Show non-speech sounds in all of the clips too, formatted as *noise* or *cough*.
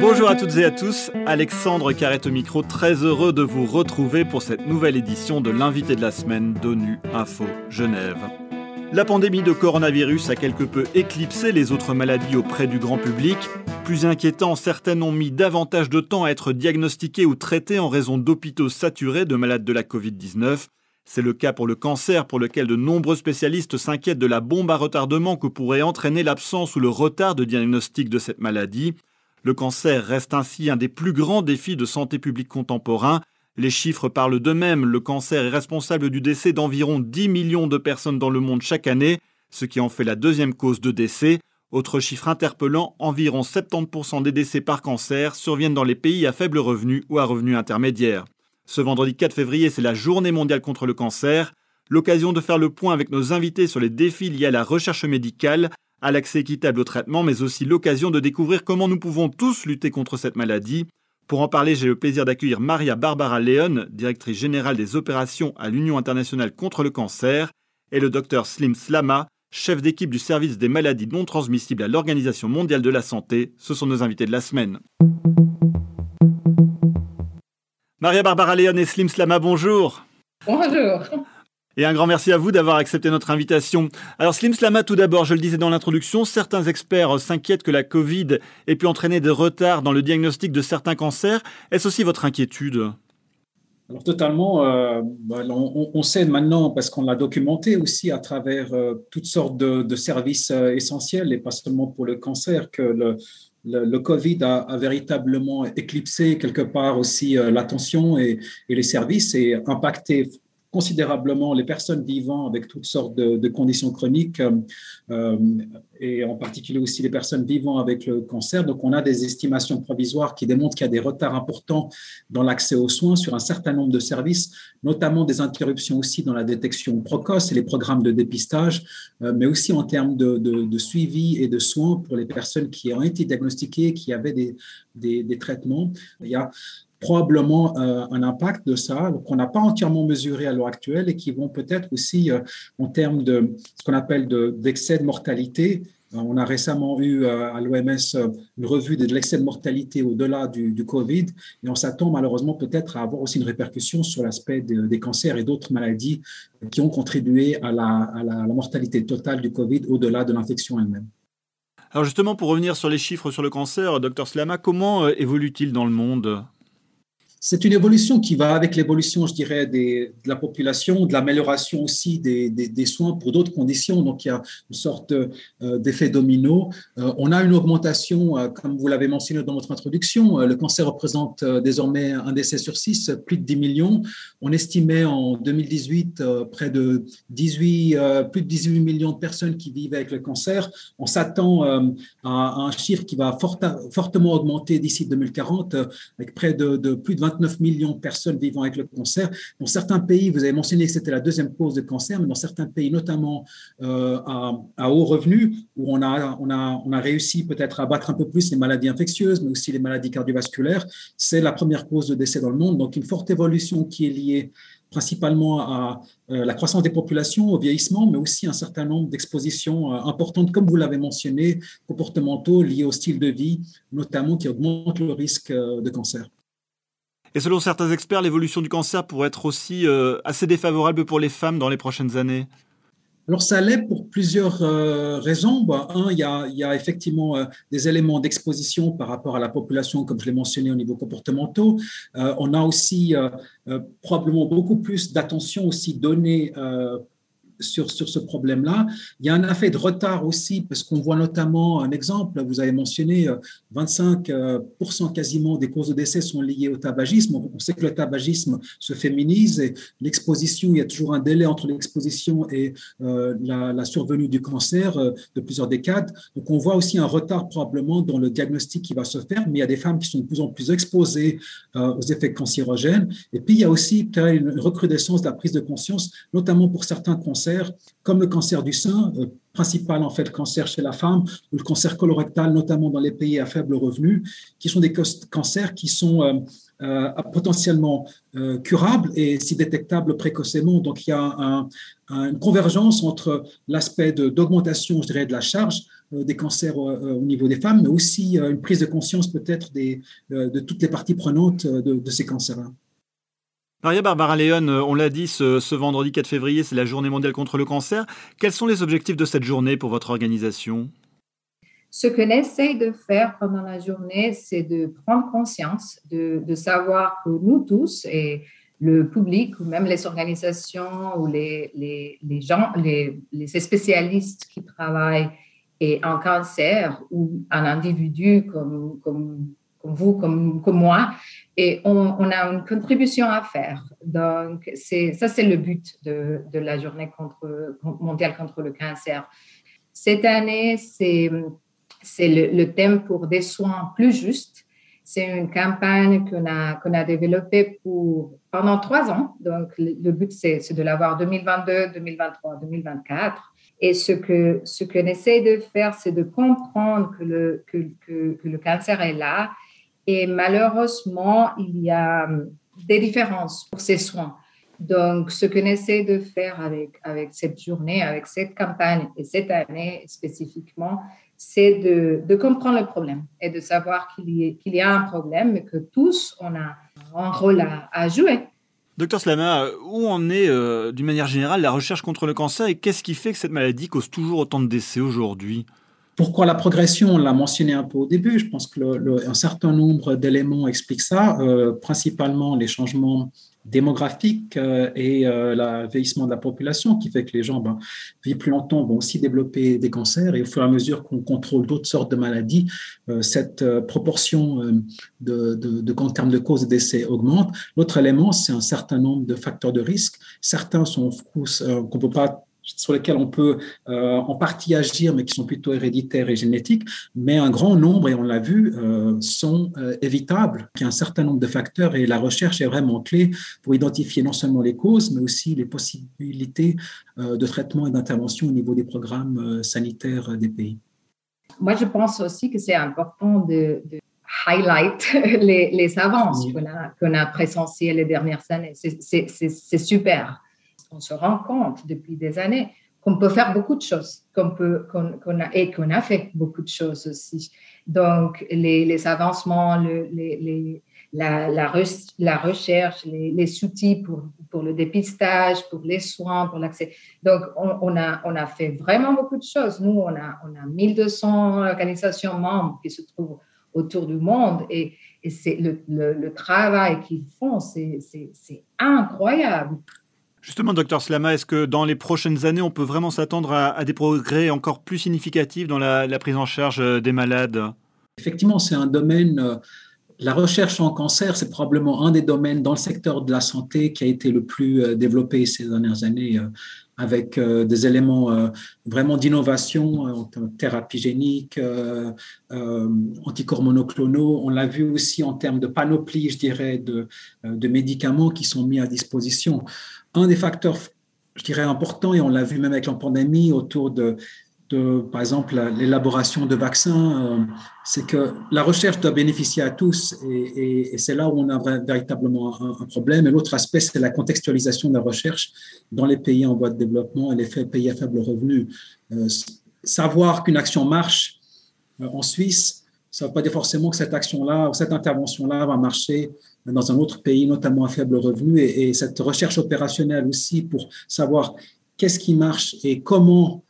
Bonjour à toutes et à tous, Alexandre Carrette au micro, très heureux de vous retrouver pour cette nouvelle édition de l'invité de la semaine d'ONU Info Genève. La pandémie de coronavirus a quelque peu éclipsé les autres maladies auprès du grand public. Plus inquiétant, certaines ont mis davantage de temps à être diagnostiquées ou traitées en raison d'hôpitaux saturés de malades de la Covid-19. C'est le cas pour le cancer, pour lequel de nombreux spécialistes s'inquiètent de la bombe à retardement que pourrait entraîner l'absence ou le retard de diagnostic de cette maladie. Le cancer reste ainsi un des plus grands défis de santé publique contemporain. Les chiffres parlent d'eux-mêmes. Le cancer est responsable du décès d'environ 10 millions de personnes dans le monde chaque année, ce qui en fait la deuxième cause de décès. Autre chiffre interpellant, environ 70% des décès par cancer surviennent dans les pays à faible revenu ou à revenu intermédiaire. Ce vendredi 4 février, c'est la journée mondiale contre le cancer, l'occasion de faire le point avec nos invités sur les défis liés à la recherche médicale, à l'accès équitable au traitement, mais aussi l'occasion de découvrir comment nous pouvons tous lutter contre cette maladie. Pour en parler, j'ai le plaisir d'accueillir Maria Barbara Leon, directrice générale des opérations à l'Union internationale contre le cancer, et le docteur Slim Slama, chef d'équipe du service des maladies non transmissibles à l'Organisation mondiale de la santé. Ce sont nos invités de la semaine. Maria Barbara Léon et Slim Slama, bonjour. Bonjour. Et un grand merci à vous d'avoir accepté notre invitation. Alors Slim Slama, tout d'abord, je le disais dans l'introduction, certains experts s'inquiètent que la Covid ait pu entraîner des retards dans le diagnostic de certains cancers. Est-ce aussi votre inquiétude? Alors totalement, euh, bah, on, sait maintenant, parce qu'on l'a documenté aussi à travers euh, toutes sortes de, services euh, essentiels, et pas seulement pour le cancer, que le, le, Covid a, véritablement éclipsé quelque part aussi euh, l'attention et, les services et impacté considérablement les personnes vivant avec toutes sortes de, conditions chroniques euh, euh, et en particulier aussi les personnes vivant avec le cancer. Donc, on a des estimations provisoires qui démontrent qu'il y a des retards importants dans l'accès aux soins sur un certain nombre de services, notamment des interruptions aussi dans la détection précoce et les programmes de dépistage, euh, mais aussi en termes de, suivi et de soins pour les personnes qui ont été diagnostiquées, qui avaient des, des, traitements. Il y a probablement euh, un impact de ça qu'on n'a pas entièrement mesuré à l'heure actuelle et qui vont peut-être aussi, euh, en termes de ce qu'on appelle d'excès de, mortalité, on a récemment eu à l'OMS une revue de l'excès de mortalité au-delà du, Covid et on s'attend malheureusement peut-être à avoir aussi une répercussion sur l'aspect des cancers et d'autres maladies qui ont contribué à la, à la mortalité totale du Covid au-delà de l'infection elle-même. Alors justement, pour revenir sur les chiffres sur le cancer, docteur Slama, comment évolue-t-il dans le monde? C'est une évolution qui va avec l'évolution, je dirais, de la population, de l'amélioration aussi des, soins pour d'autres conditions. Donc, il y a une sorte euh, d'effet domino. Euh, on a une augmentation, euh, comme vous l'avez mentionné dans votre introduction. le cancer représente désormais un décès sur six, plus de 10 millions. On estimait en 2018 près de 18, plus de 18 millions de personnes qui vivent avec le cancer. On s'attend à, un chiffre qui va fortement augmenter d'ici 2040, avec près de, de plus de 20 29 millions de personnes vivant avec le cancer. Dans certains pays, vous avez mentionné que c'était la deuxième cause de cancer, mais dans certains pays, notamment euh, à, haut revenu, où on a, on a, réussi peut-être à battre un peu plus les maladies infectieuses, mais aussi les maladies cardiovasculaires, c'est la première cause de décès dans le monde. Donc, une forte évolution qui est liée principalement à euh, la croissance des populations, au vieillissement, mais aussi un certain nombre d'expositions euh, importantes, comme vous l'avez mentionné, comportementaux liés au style de vie, notamment qui augmentent le risque de cancer. Et selon certains experts, l'évolution du cancer pourrait être aussi euh, assez défavorable pour les femmes dans les prochaines années. Alors ça l'est pour plusieurs euh, raisons. Bah, un, il y, a, effectivement euh, des éléments d'exposition par rapport à la population, comme je l'ai mentionné au niveau comportementaux. on a aussi probablement beaucoup plus d'attention aussi donnée sur, sur ce problème-là. Il y a un effet de retard aussi, parce qu'on voit notamment un exemple, vous avez mentionné 25% euh, quasiment des causes de décès sont liées au tabagisme. On sait que le tabagisme se féminise et l'exposition, il y a toujours un délai entre l'exposition et euh, la, survenue du cancer euh, de plusieurs décades. Donc on voit aussi un retard probablement dans le diagnostic qui va se faire, mais il y a des femmes qui sont de plus en plus exposées aux effets cancérogènes. Et puis il y a aussi une recrudescence de la prise de conscience, notamment pour certains cancers comme le cancer du sein, euh, principal en fait cancer chez la femme, ou le cancer colorectal, notamment dans les pays à faible revenu, qui sont des cancers qui sont euh, potentiellement curables et si détectables précocement. Donc il y a une convergence entre l'aspect d'augmentation, je dirais, de la charge des cancers au niveau des femmes, mais aussi une prise de conscience peut-être de toutes les parties prenantes de ces cancers-là. Maria Barbara Léon, euh, on l'a dit, ce, vendredi 4 février, c'est la journée mondiale contre le cancer. Quels sont les objectifs de cette journée pour votre organisation? Ce que essaye de faire pendant la journée, c'est de prendre conscience, de, savoir que nous tous, et le public, ou même les organisations, ou les, les, gens, les, spécialistes qui travaillent et en cancer, ou un individu comme, comme, comme vous, comme, moi, et on, a une contribution à faire. Donc, ça, c'est le but de, la journée mondiale contre le cancer. Cette année, c'est le, le, thème pour des soins plus justes. C'est une campagne qu'on a, a développée pour, pendant trois ans. Donc, le, but, c'est de l'avoir 2022, 2023, 2024. Et ce que ce qu'on essaie de faire, c'est de comprendre que le, que, que le cancer est là et malheureusement, il y a hum, des différences pour ces soins. Donc, ce qu'on essaie de faire avec, cette journée, avec cette campagne et cette année spécifiquement, c'est de, comprendre le problème et de savoir qu'il y, a un problème, mais que tous, on a un rôle à, à jouer. Docteur Slama, où en est euh, d'une manière générale la recherche contre le cancer et qu'est-ce qui fait que cette maladie cause toujours autant de décès aujourd'hui? Pourquoi la progression On l'a mentionné un peu au début. Je pense qu'un certain nombre d'éléments expliquent ça, euh, principalement les changements démographiques euh, et euh, le vieillissement de la population qui fait que les gens ben, vivent plus longtemps, vont aussi développer des cancers et au fur et à mesure qu'on contrôle d'autres sortes de maladies, cette proportion de, en termes de causes de décès augmente. L'autre élément, c'est un certain nombre de facteurs de risque. Certains sont qu'on ne peut pas sur lesquels on peut euh, en partie agir, mais qui sont plutôt héréditaires et génétiques, mais un grand nombre, et on l'a vu, euh, sont euh, évitables. Il y a un certain nombre de facteurs et la recherche est vraiment clé pour identifier non seulement les causes, mais aussi les possibilités de traitement et d'intervention au niveau des programmes sanitaires des pays. Moi, je pense aussi que c'est important de, highlight *laughs* les, les avances qu'on a, qu'on a présentées les dernières années. C'est super on se rend compte depuis des années qu'on peut faire beaucoup de choses, qu'on peut, qu'on, a, et qu'on a fait beaucoup de choses aussi. Donc, les, avancements, les, la, la, recherche, les, outils pour, pour le dépistage, pour les soins, pour l'accès. Donc, on, a, on a fait vraiment beaucoup de choses. Nous, on a, on a 1200 organisations membres qui se trouvent autour du monde et, et c'est le, le, travail qu'ils font, c'est, c'est incroyable. Justement, docteur Slama, est-ce que dans les prochaines années, on peut vraiment s'attendre à, des progrès encore plus significatifs dans la, prise en charge euh, des malades? Effectivement, c'est un domaine, euh, la recherche en cancer, c'est probablement un des domaines dans le secteur de la santé qui a été le plus euh, développé ces dernières années avec des éléments vraiment d'innovation thérapie génique, anticorps monoclonaux. On l'a vu aussi en termes de panoplie, je dirais, de, de médicaments qui sont mis à disposition un des facteurs, je dirais, importants, et on l'a vu même avec la pandémie, autour de, par exemple, l'élaboration de vaccins, euh, c'est que la recherche doit bénéficier à tous, et, c'est là où on a véritablement un, problème. Et l'autre aspect, c'est la contextualisation de la recherche dans les pays en voie de développement et les pays à faible revenu. Euh, savoir qu'une action marche euh, en Suisse, ça ne veut pas dire forcément que cette action-là ou cette intervention-là va marcher dans un autre pays, notamment à faible revenu, et, cette recherche opérationnelle aussi pour savoir qu'est-ce qui marche et comment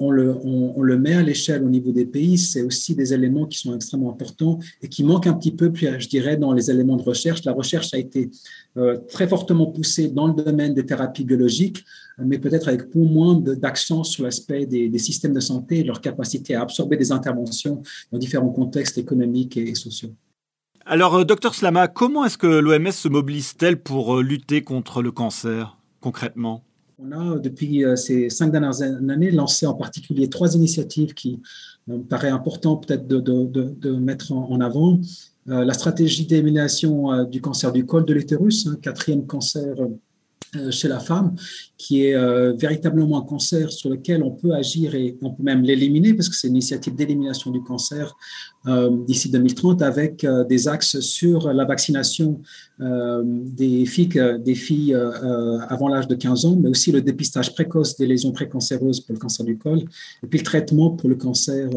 on, le, on, le, met à l'échelle au niveau des pays, c'est aussi des éléments qui sont extrêmement importants et qui manquent un petit peu, puis je dirais, dans les éléments de recherche. La recherche a été euh, très fortement poussée dans le domaine des thérapies biologiques, mais peut-être avec moins d'accent sur l'aspect des, des, systèmes de santé et leur capacité à absorber des interventions dans différents contextes économiques et sociaux. Alors, euh, docteur Slama, comment est-ce que l'OMS se mobilise-t-elle pour euh, lutter contre le cancer, concrètement? On a, depuis euh, ces cinq dernières années, lancé en particulier trois initiatives qui me paraît important peut-être de, mettre en, avant. la stratégie d'élimination du cancer du col de l'utérus, hein, quatrième cancer chez la femme, qui est véritablement un cancer sur lequel on peut agir et on peut même l'éliminer parce que c'est une initiative d'élimination du cancer d'ici 2030 avec des axes sur la vaccination des filles, des filles avant l'âge de 15 ans, mais aussi le dépistage précoce des lésions précancéreuses pour le cancer du col, et puis le traitement pour le cancer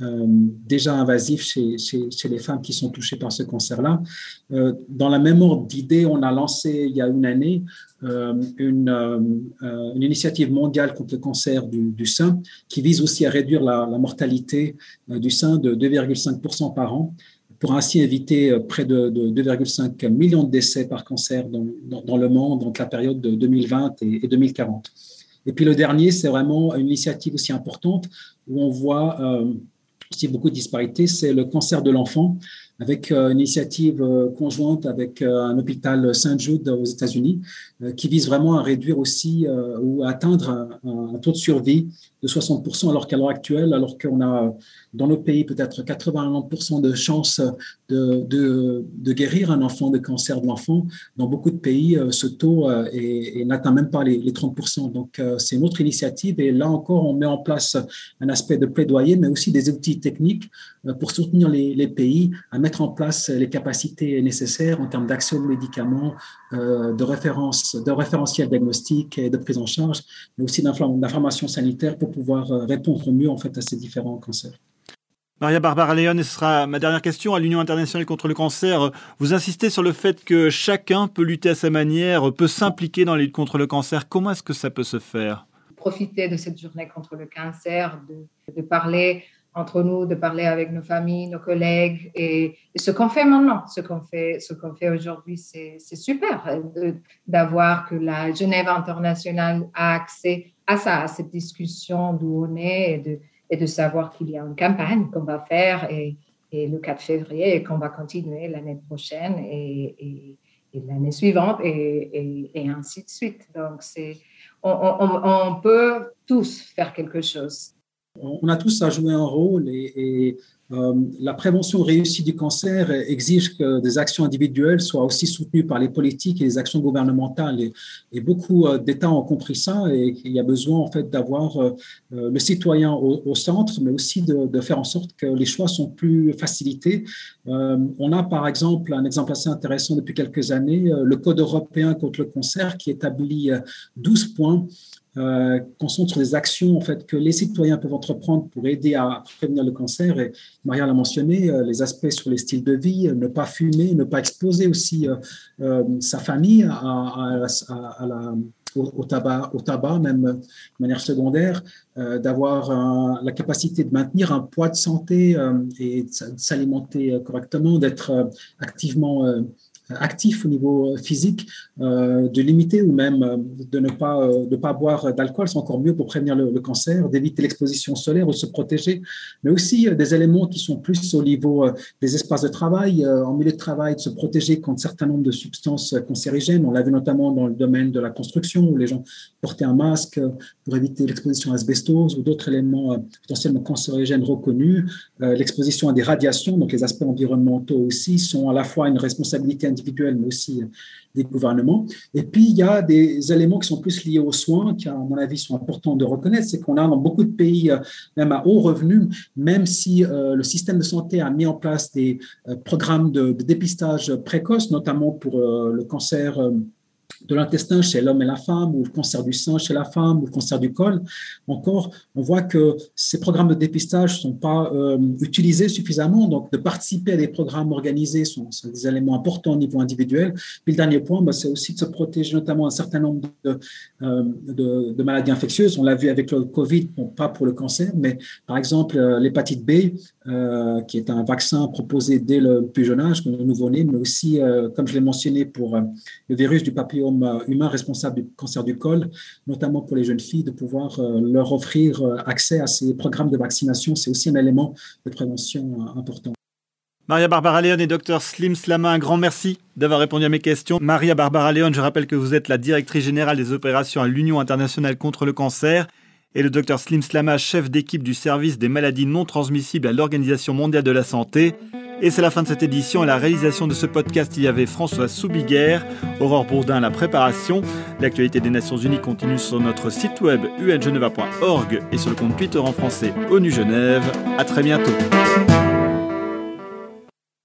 euh, déjà invasif chez, les femmes qui sont touchées par ce cancer-là. Euh, dans la même ordre d'idée, on a lancé il y a une année euh, une, initiative mondiale contre le cancer du, sein qui vise aussi à réduire la, mortalité du sein de 2,5% par an pour ainsi éviter près de, 2,5 millions de décès par cancer dans, le monde entre la période de 2020 et, et 2040. Et puis le dernier, c'est vraiment une initiative aussi importante où on voit aussi beaucoup de disparités, c'est le cancer de l'enfant, avec euh, une initiative euh, conjointe avec euh, un hôpital Saint-Jude aux États-Unis, qui vise vraiment à réduire aussi ou à atteindre un, taux de survie de 60%, alors qu'à l'heure actuelle, alors qu'on a dans nos pays peut-être 89% de chances de, de, de, guérir un enfant de cancer de l'enfant, dans beaucoup de pays, ce taux n'atteint même pas les, les 30%. Donc, c'est une autre initiative et là encore, on met en place un aspect de plaidoyer, mais aussi des outils techniques pour soutenir les, pays mettre en place les capacités nécessaires en termes d'accès aux médicaments, euh, de, référence, de référentiel diagnostic et de prise en charge, mais aussi d'information sanitaire pour pouvoir euh, répondre au mieux en fait, à ces différents cancers. Maria Barbara Léon, ce sera ma dernière question. À l'Union internationale contre le cancer, vous insistez sur le fait que chacun peut lutter à sa manière, peut s'impliquer dans la lutte contre le cancer. Comment est-ce que ça peut se faire? Profiter de cette journée contre le cancer, de, de parler entre nous, de parler avec nos familles, nos collègues. Et, ce qu'on fait maintenant, ce qu'on fait, aujourd'hui, c'est super d'avoir que la Genève internationale a accès à ça, à cette discussion d'où on est et de, savoir qu'il y a une campagne qu'on va faire et, le 4 février et qu'on va continuer l'année prochaine et, l'année suivante et, ainsi de suite. Donc, on peut tous faire quelque chose on a tous à jouer un rôle et, euh, la prévention réussie du cancer exige que des actions individuelles soient aussi soutenues par les politiques et les actions gouvernementales. Et, beaucoup euh, d'États ont compris ça et il y a besoin en fait d'avoir euh, le citoyen au, centre, mais aussi de, faire en sorte que les choix sont plus facilités. on a par exemple un exemple assez intéressant depuis quelques années, le Code européen contre le cancer qui établit 12 points euh, concentre sur des actions en fait, que les citoyens peuvent entreprendre pour aider à prévenir le cancer. Et Maria l'a mentionné, euh, les aspects sur les styles de vie, ne pas fumer, ne pas exposer aussi euh, euh, sa famille au, tabac, au tabac, même de manière secondaire, d'avoir la capacité de maintenir un poids de santé et de s'alimenter correctement, d'être activement actif au niveau physique, euh, de limiter ou même euh, de ne pas, euh, de pas boire d'alcool, c'est encore mieux pour prévenir le, cancer, d'éviter l'exposition solaire ou de se protéger, mais aussi des éléments qui sont plus au niveau des espaces de travail, en milieu de travail, de se protéger contre un certain nombre de substances cancérigènes. On l'a vu notamment dans le domaine de la construction où les gens portaient un masque pour éviter l'exposition à l'asbestose ou d'autres éléments potentiellement cancérigènes reconnus. L'exposition à des radiations, donc les aspects environnementaux aussi, sont à la fois une responsabilité individuelle mais aussi euh, des gouvernements. Et puis, il y a des éléments qui sont plus liés aux soins, qui, à mon avis, sont importants de reconnaître. C'est qu'on a dans beaucoup de pays, euh, même à haut revenu, même si euh, le système de santé a mis en place des programmes de, dépistage précoce, notamment pour le cancer de l'intestin chez l'homme et la femme, ou le cancer du sein chez la femme, ou le cancer du col. Encore, on voit que ces programmes de dépistage ne sont pas euh, utilisés suffisamment, donc de participer à des programmes organisés sont, des éléments importants au niveau individuel. Puis le dernier point, bah, c'est aussi de se protéger notamment un certain nombre de, euh, de, maladies infectieuses. On l'a vu avec le Covid, pas pour le cancer, mais par exemple euh, l'hépatite B, qui est un vaccin proposé dès le plus jeune âge, le nouveau-né, mais aussi, comme je l'ai mentionné, pour le virus du papillon euh, humain responsable du cancer du col, notamment pour les jeunes filles, de pouvoir euh, leur offrir euh, accès à ces programmes de vaccination. C'est aussi un élément de prévention important. Maria Barbara Léon et Dr Slim Slama, un grand merci d'avoir répondu à mes questions. Maria Barbara Léon, je rappelle que vous êtes la directrice générale des opérations à l'Union internationale contre le cancer et le Dr Slim Slama, chef d'équipe du service des maladies non transmissibles à l'Organisation mondiale de la santé. Et c'est la fin de cette édition. À la réalisation de ce podcast, il y avait François Soubiguerre, Aurore Bourdin la préparation. L'actualité des Nations Unies continue sur notre site web ungeneva.org et sur le compte Twitter en français ONU Genève. À très bientôt.